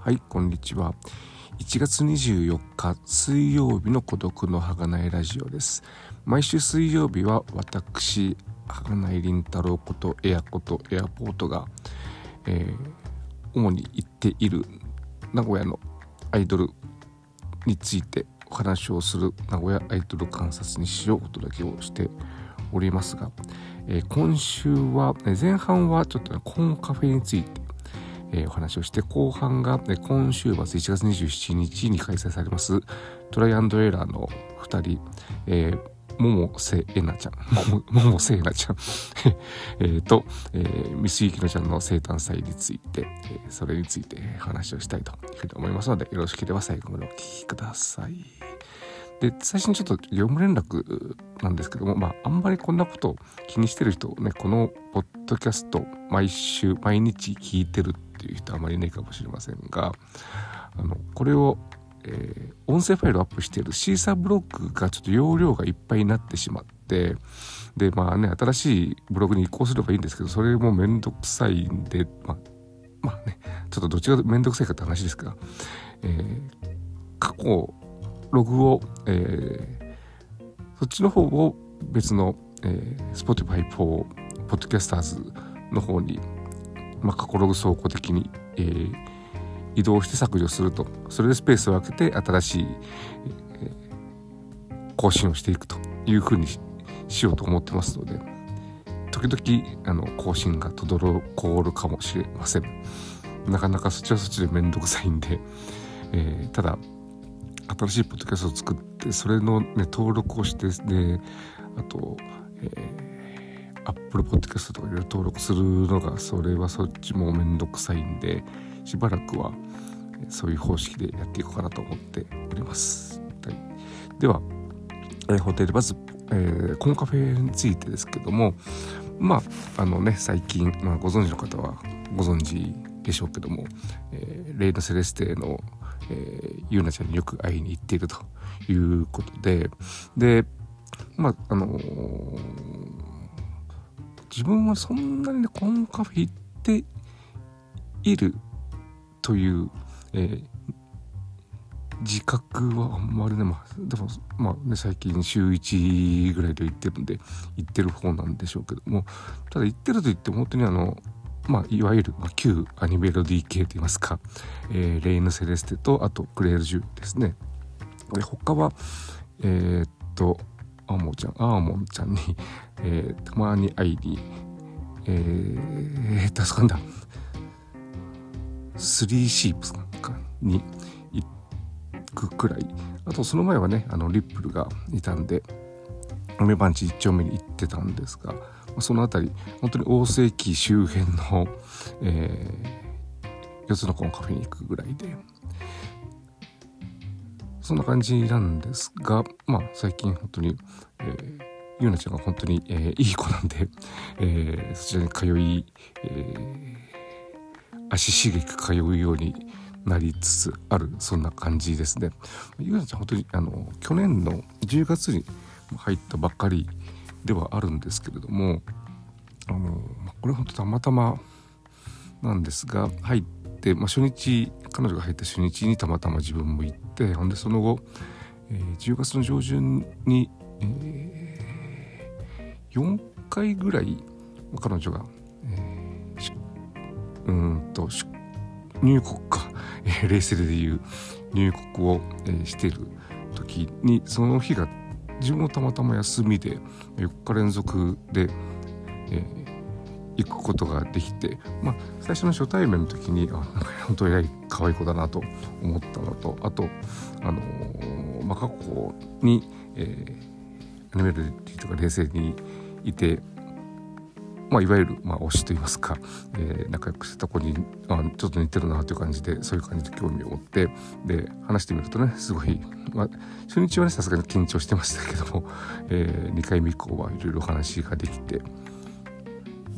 はい、こんにちは。1月24日水曜日の孤独の儚いラジオです。毎週水曜日は私、儚い凛太郎ことエアことエアポートが、えー、主に行っている名古屋のアイドルについてお話をする名古屋アイドル観察にしようお届けをしておりますが、えー、今週は前半はちょっと、ね、コンカフェについてえー、お話をして、後半が、ね、今週末1月27日に開催されますトライアンドエラーの2人、えー桃瀬えなちゃん、桃瀬えなちゃん。え と、えー、ミスユキノちゃんの生誕祭について、えー、それについて話をしたいというふうに思いますので、よろしければ最後までお聞きください。で、最初にちょっと業務連絡なんですけども、まあ、あんまりこんなことを気にしてる人ね、このポッドキャスト毎週、毎日聞いてるってていう人あまりいないかもしれませんが、あの、これを、えー、音声ファイルをアップしているシーサーブログがちょっと容量がいっぱいになってしまって、で、まあね、新しいブログに移行すればいいんですけど、それもめんどくさいんで、まあ、まあね、ちょっとどっちがめんどくさいかって話ですが、えー、過去、ログを、えー、そっちの方を別の、えー、Spotify for Podcasters の方にまあ、過去ログ倉庫的に、えー、移動して削除すると。それでスペースを空けて新しい、えー、更新をしていくというふうにしようと思ってますので。時々あの更新が滞るかもしれません。なかなかそっちはそっちでめんどくさいんで、えー、ただ新しいポッドキャストを作ってそれの、ね、登録をしてであと、えー Apple Podcast とかいろいろ登録するのがそれはそっちもめんどくさいんでしばらくはそういう方式でやっていこうかなと思っております。はい、では、えー、ホテルまず、えー、コンカフェについてですけどもまああのね最近、まあ、ご存知の方はご存知でしょうけども、えー、レイナ・セレステの、えー、ユーナちゃんによく会いに行っているということででまああのー自分はそんなにねコンカフェ行っているという、えー、自覚はあんまりね、まあ、でも、まあね、最近週1ぐらいで行ってるんで、行ってる方なんでしょうけども、ただ行ってると言っても本当にあの、まあ、いわゆる、ま、旧アニメロディ系といいますか、えー、レイヌ・セレステと、あと、クレール・ジュですね。で、他は、えー、っと、アーモンちゃん、アーモンちゃんに、えー、たまに会いに、えー、助かんだ。スリーシープスかに行くくらい。あとその前はね、あの、リップルがいたんで、梅番地一丁目に行ってたんですが、その辺り、本当に大世紀周辺の、えー、四つの子のカフェに行くぐらいで、そんな感じなんですが、まあ最近本当に、えー、ゆうなちゃんが本当に、えー、いい子なんで、えー、そちらに通い、え、足しげく通うようになりつつある、そんな感じですね。ゆうなちゃん本当に、あの、去年の10月に入ったばっかりではあるんですけれども、あの、これ本当たまたまなんですが、入って、まあ、初日、彼女が入った初日にたまたま自分も行って、ほんでその後、えー、10月の上旬に、えー、4回ぐらい彼女が、えー、うんと入国か、えー、レーセルでいう入国を、えー、している時にその日が自分もたまたま休みで4日連続で、えー、行くことができて、まあ、最初の初対面の時にあ本当に可愛い子だなと思ったのとあと、あのー、まあ、過去に、えー、アニメルティとか冷静にいて、まあ、いわゆる、まあ、推しといいますか、えー、仲良くしてた子にあちょっと似てるなという感じでそういう感じで興味を持ってで話してみるとねすごい、まあ、初日はねさすがに緊張してましたけども、えー、2回目以降はいろいろお話ができて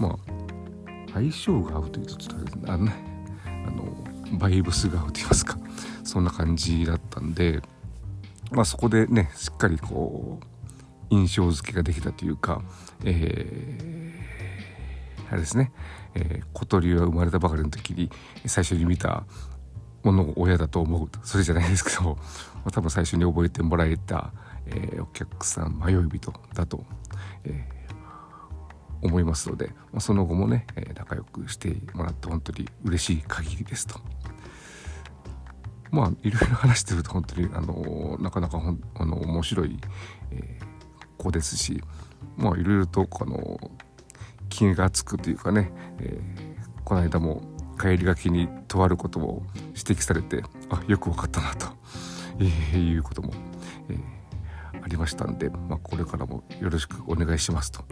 まあ相性が合うというとちょっとあのね。あのバイブスが合うと言いますか。そんな感じだったんでまあそこでねしっかりこう印象付けができたというかえー、あれですね、えー、小鳥が生まれたばかりの時に最初に見たものを親だと思う。それじゃないですけど、ま、多分最初に覚えてもらえた、えー、お客さん迷い人だと、えー、思いますので、ま、その後もね、え、仲良くしてもらって本当に嬉しい限りですと。まあいろいろ話してると本当にあのなかなかほんあの面白い、えー、子ですしまあいろいろとあの気がつくというかね、えー、この間も帰りがけにとあることを指摘されてあよく分かったなと、えー、いうことも、えー、ありましたんで、まあ、これからもよろしくお願いしますと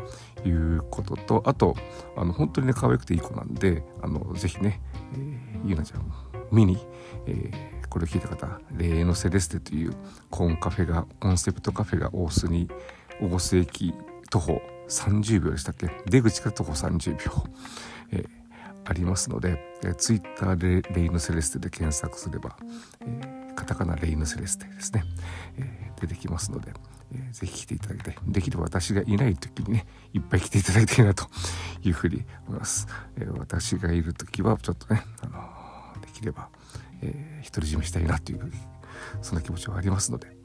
いうこととあとあの本当にね可愛くていい子なんであのぜひね、えー、ゆなちゃん見に、えー、これを聞いた方「霊のセレステ」というコーンカフェがコンセプトカフェが大須に大須駅徒歩30秒でしたっけ？出口から徒歩30秒、えー、ありますので、えー、ツイッターでレイヌセレステで検索すれば、えー、カタカナレイヌセレステですね、えー、出てきますので、えー、ぜひ来ていただきたい。できれば私がいない時にね、いっぱい来ていただきたいなというふうに思います。えー、私がいる時はちょっとね、あの、できれば、え、独り占めしたいなという、そんな気持ちはありますので、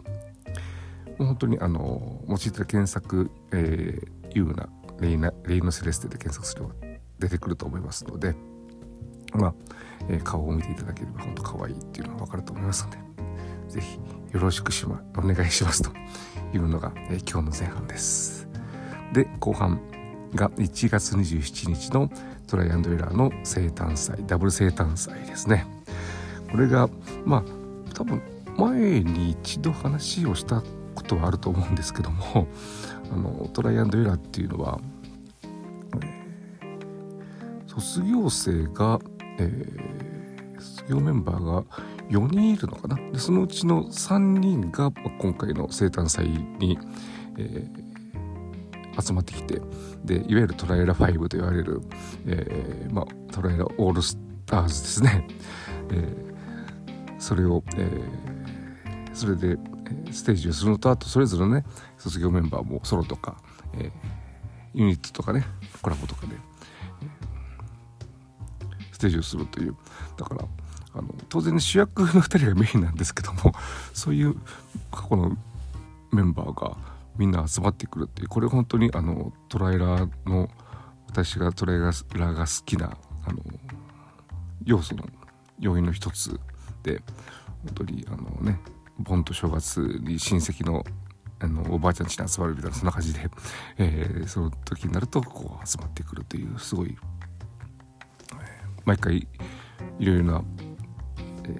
本当にあの用いてる検索、えー、ユーナレイナレイノセレステで検索すれば出てくると思いますのでまあ、えー、顔を見ていただければ本当可愛いっていうのが分かると思いますので是非よろしくしまお願いしますというのが、えー、今日の前半です。で後半が1月27日のトライアンドエラーの生誕祭ダブル生誕祭ですね。これがまあ多分前に一度話をしたことはあると思うんですけどもあのトライアンドエラーっていうのは、卒業生が、え、卒業メンバーが4人いるのかな？でそのうちの3人が、今回の生誕祭に、えー、集まってきてでいわゆるトライラ5と言われる、えーまあ、トライラオールスターズですね、えー、それを、えー、それでステージをするのとあとそれぞれね卒業メンバーもソロとか、えー、ユニットとかねコラボとかで、えー、ステージをするという。だからあの当然、ね、主役の2人がメインなんですけども そういう過去のメンバーがみんな集まってくるっていうこれ本当にあのトライラーの私がトライラーが好きなあの要素の要因の一つで本当にあのね盆と正月に親戚のあのおばあちゃん家に集まるみたいなそんな感じで、えー、その時になるとこう集まってくるというすごい、毎回いろいろな、えー、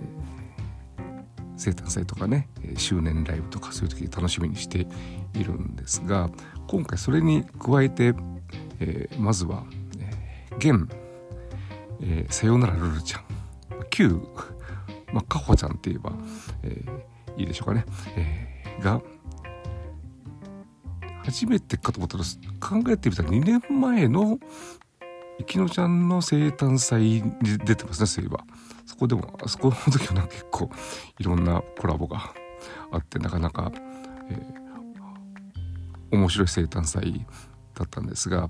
生誕祭とかね周年ライブとかそういう時楽しみにしているんですが今回それに加えて、えー、まずは、えー、現、えー、さよならルルちゃん旧まあ、かほちゃんって言えば、えー、いいでしょうかね、えー、が初めてかと思ったら考えてみたら2年前のき乃ちゃんの生誕祭に出てますねそういえば。そこでもあそこの時はな結構いろんなコラボがあってなかなか、えー、面白い生誕祭だったんですが、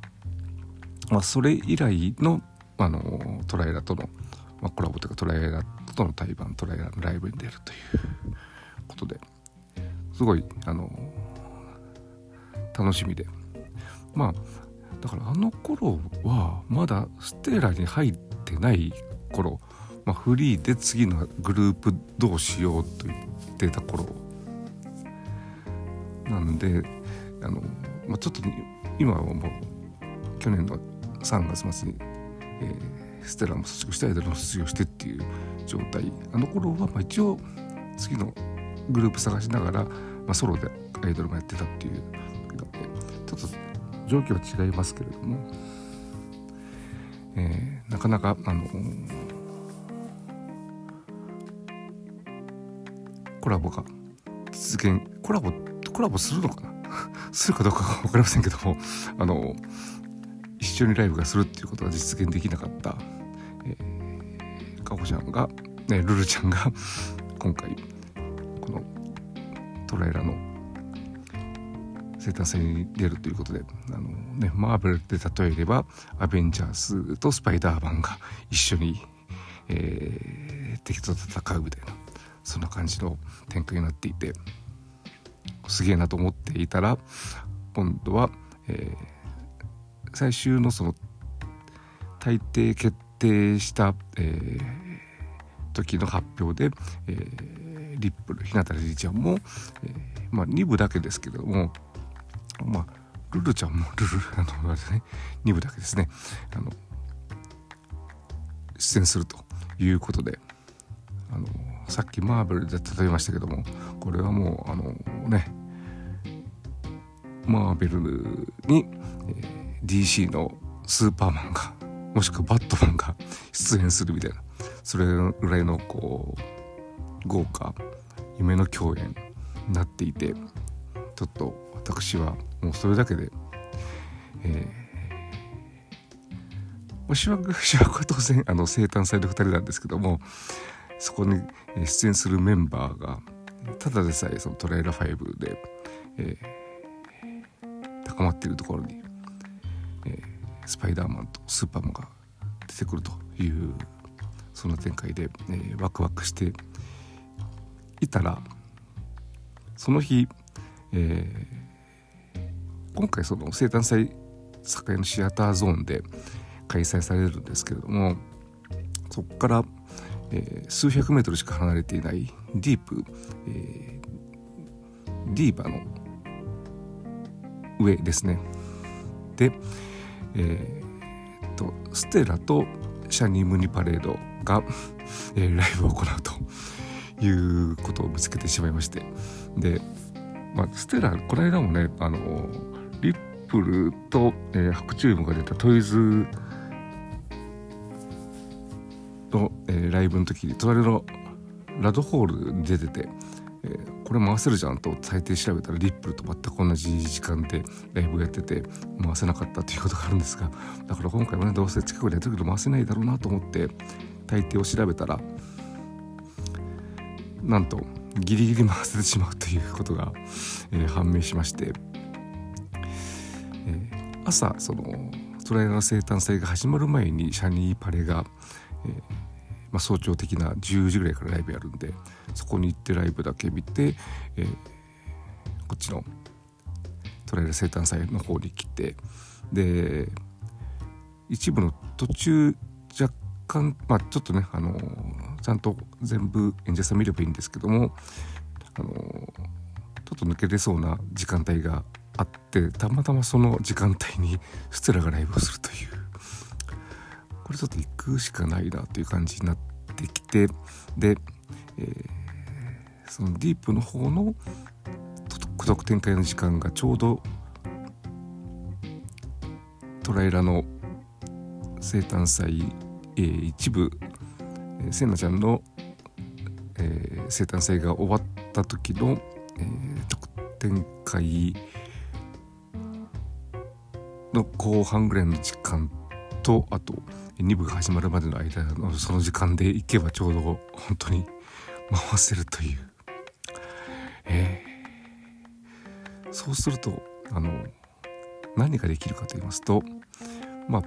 まあ、それ以来のあのトライラとの、まあ、コラボというかトライラとの対バントライラのライブに出るということですごいあの楽しみで。まあだからあの頃はまだステーラに入ってない頃、まあ、フリーで次のグループどうしようと言ってた頃。なんであの、まあ、ちょっと今はもう去年の3月末に、えー、ステラも卒業して間の卒業してっていう状態。あの頃はまあ一応次のグループ探しながら、まあ、ソロでアイドルもやってたっていうちょっと状況は違いますけれども、えー、なかなかあのコラボが実現コラボコラボするのかな？するかどうか分かりませんけどもあの一緒にライブがするっていうことが実現できなかった、えー、かほちゃんが、ね、ルルちゃんが今回このトライラの生誕祭に出るということであの、ね、マーベルで例えればアベンジャーズとスパイダーマンが一緒に、えー、敵と戦うみたいなそんな感じの展開になっていてすげえなと思っていたら今度は、えー、最終のその大抵決定した、えー、時の発表で、えー、リップル日向リリちゃんも、えー、まあ2部だけですけれどもまあルルちゃんもルルあのあれね2部だけですね。あの出演するということであのさっきマーベルで例えましたけどもこれはもうあのねマーベルに、えー、DC のスーパーマンがもしくはバットマンが出演するみたいなそれぐらいのこう豪華夢の共演になっていてちょっと私はもうそれだけで、えー、主役主役は当然あの生誕祭の2人なんですけどもそこに出演するメンバーがただでさえそのトレーラー5で、えー、高まっているところに、えー、スパイダーマンとスーパーマンが出てくるというその展開で、えー、ワクワクしていたらその日、えー、今回その生誕祭栄のシアターゾーンで開催されるんですけれどもそこからえー、数百メートルしか離れていないディープ、えー、ディーバの上ですね。で、えー、とステラとシャニームニパレードが、えー、ライブを行うということを見つけてしまいまして。で、まあ、ステラこの間もねあのリップルと、えー、白チュームが出たトイズの、えー、ライブの時に隣のラドホールに出てて、えー、これ回せるじゃんと最低調べたらリップルと全く同じ時間でライブやってて回せなかったということがあるんですがだから今回もねどうせ近くでやってるけど回せないだろうなと思って大抵を調べたらなんとギリギリ回せてしまうということが、えー、判明しまして、えー、朝そのトライアル生誕祭が始まる前にシャニーパレが、えーまあ、早朝的な10時ぐらいからライブやるんでそこに行ってライブだけ見て、えー、こっちのトライアル生誕祭の方に来てで一部の途中若干まあちょっとねあのちゃんと全部演者さん見ればいいんですけどもあのちょっと抜け出そうな時間帯があってたまたまその時間帯にステラがライブをするという。これちょっと行くしかないなという感じになってきてで、えー、そのディープの方の孤独展開の時間がちょうどトライラの生誕祭、えー、一部、えー、せなちゃんの、えー、生誕祭が終わった時の、えー、特展開の後半ぐらいの時間とあと2部が始まるまでの間のその時間で行けばちょうど本当に回せるという、えー、そうするとあの何ができるかと言いますとまあ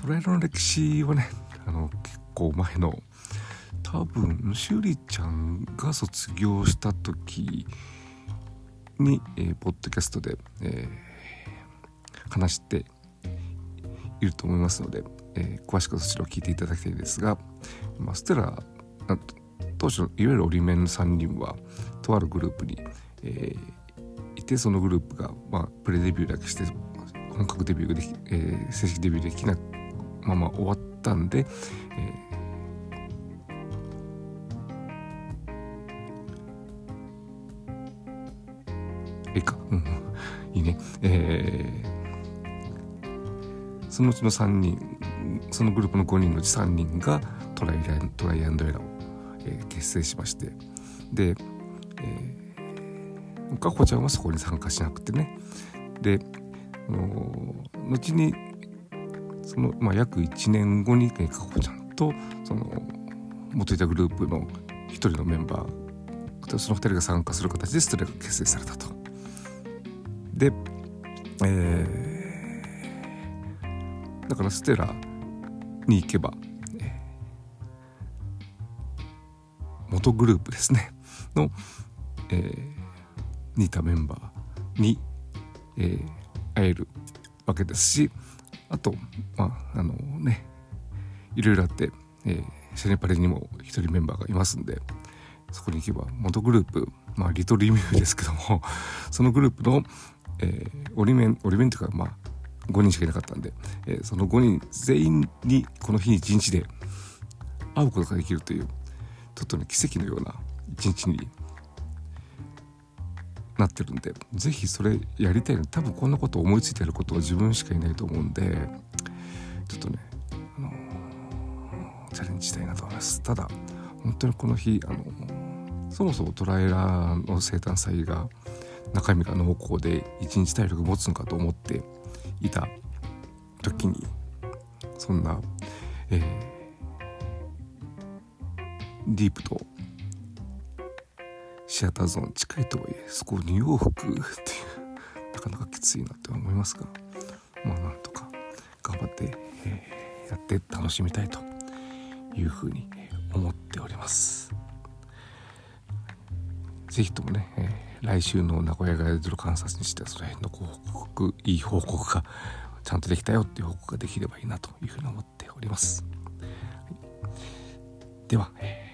トライアルの歴史はねあの結構前の多分しゅりちゃんが卒業した時に、えー、ポッドキャストで、えー、話していると思いますので、えー、詳しくそちらを聞いていただきたいですが、まあ、ステラ当初いわゆるオリメン3人はとあるグループに、えー、いてそのグループが、まあ、プレデビューだけして本格デビューでき、えー、正式デビューできなまま終わったんで、えー、えか、うん、いいね。えーそのうちの3人そのグループの5人のうち3人がトライラトライアンドエラーを、えー、結成しましてで、えー、かほちゃんはそこに参加しなくてねで後にその、まあ、約1年後にかほちゃんとその元いたグループの1人のメンバーその2人が参加する形でストレが結成されたと。で、えだからステラに行けば、え元グループですね。の、えー、似たメンバーに、えー、会えるわけですしあとまああのねいろいろあって、えー、シャネパレにも一人メンバーがいますんでそこに行けば元グループまあリトルリミューですけどもそのグループの、えー、折り面折り面というかまあ5人しかいなかったんで、えー、その5人全員にこの日一日で会うことができるというちょっとね奇跡のような一日になってるんで是非それやりたいの多分こんなこと思いついてることは自分しかいないと思うんでちょっとね、あのー、チャレンジしたいなと思います。ただ本当にこの日、あのー、そもそもトライラーの生誕祭が中身が濃厚で一日体力持つのかと思っていた時にそんな、えー、ディープとシアターゾーン近いとはいえそこ2往復っていう なかなかきついなって思いますがまあなんとか頑張って、えー、やって楽しみたいというふうに思っております。是非ともね、えー、来週の名古屋ガイドル観察にしてはその辺のご報告いい報告がちゃんとできたよっていう報告ができればいいなというふうに思っております、はい、では、えー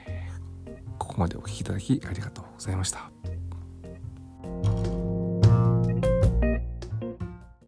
ここまでお聴きいただきありがとうございました。